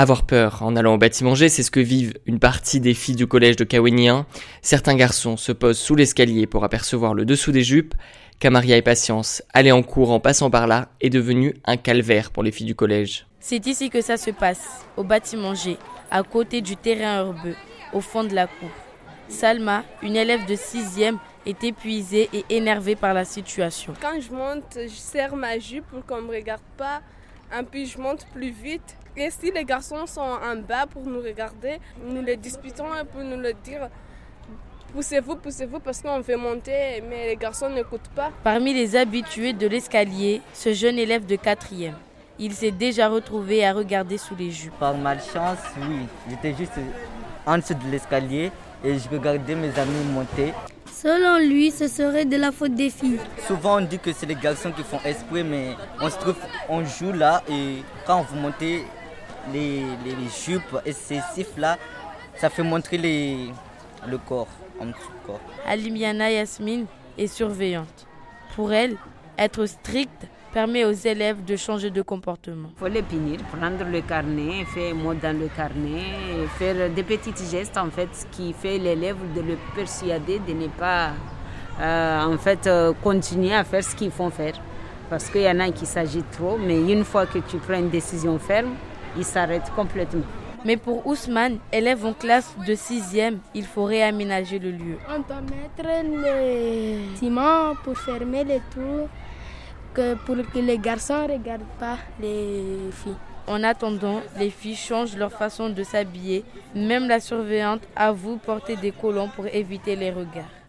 Avoir peur en allant au bâtiment G, c'est ce que vivent une partie des filles du collège de Kawenien. Certains garçons se posent sous l'escalier pour apercevoir le dessous des jupes. Camaria et Patience, aller en cours en passant par là, est devenu un calvaire pour les filles du collège. C'est ici que ça se passe, au bâtiment G, à côté du terrain herbeux, au fond de la cour. Salma, une élève de 6e, est épuisée et énervée par la situation. Quand je monte, je serre ma jupe pour qu'on ne me regarde pas. Et puis je monte plus vite. Et si les garçons sont en bas pour nous regarder, nous les disputons pour nous le dire. Poussez-vous, poussez-vous parce qu'on veut monter, mais les garçons n'écoutent pas. Parmi les habitués de l'escalier, ce jeune élève de 4e. Il s'est déjà retrouvé à regarder sous les jupes. Par malchance, oui. J'étais juste en dessous de l'escalier et je regardais mes amis monter. Selon lui, ce serait de la faute des filles. Souvent on dit que c'est les garçons qui font esprit, mais on se trouve, on joue là et quand vous montez les, les, jupes excessifs là, ça fait montrer les, le corps en dessous corps. Alimiana Yasmine est surveillante. Pour elle, être stricte permet aux élèves de changer de comportement. Il faut les punir, prendre le carnet, faire mot dans le carnet, faire des petits gestes en fait, ce qui fait l'élève de le persuader de ne pas euh, en fait euh, continuer à faire ce qu'ils font faire. Parce qu'il y en a qui s'agitent trop, mais une fois que tu prends une décision ferme, ils s'arrêtent complètement. Mais pour Ousmane, élève en classe de 6e, il faut réaménager le lieu. On doit mettre les ciments pour fermer les tours pour que les garçons ne regardent pas les filles. En attendant, les filles changent leur façon de s'habiller. Même la surveillante avoue porter des collants pour éviter les regards.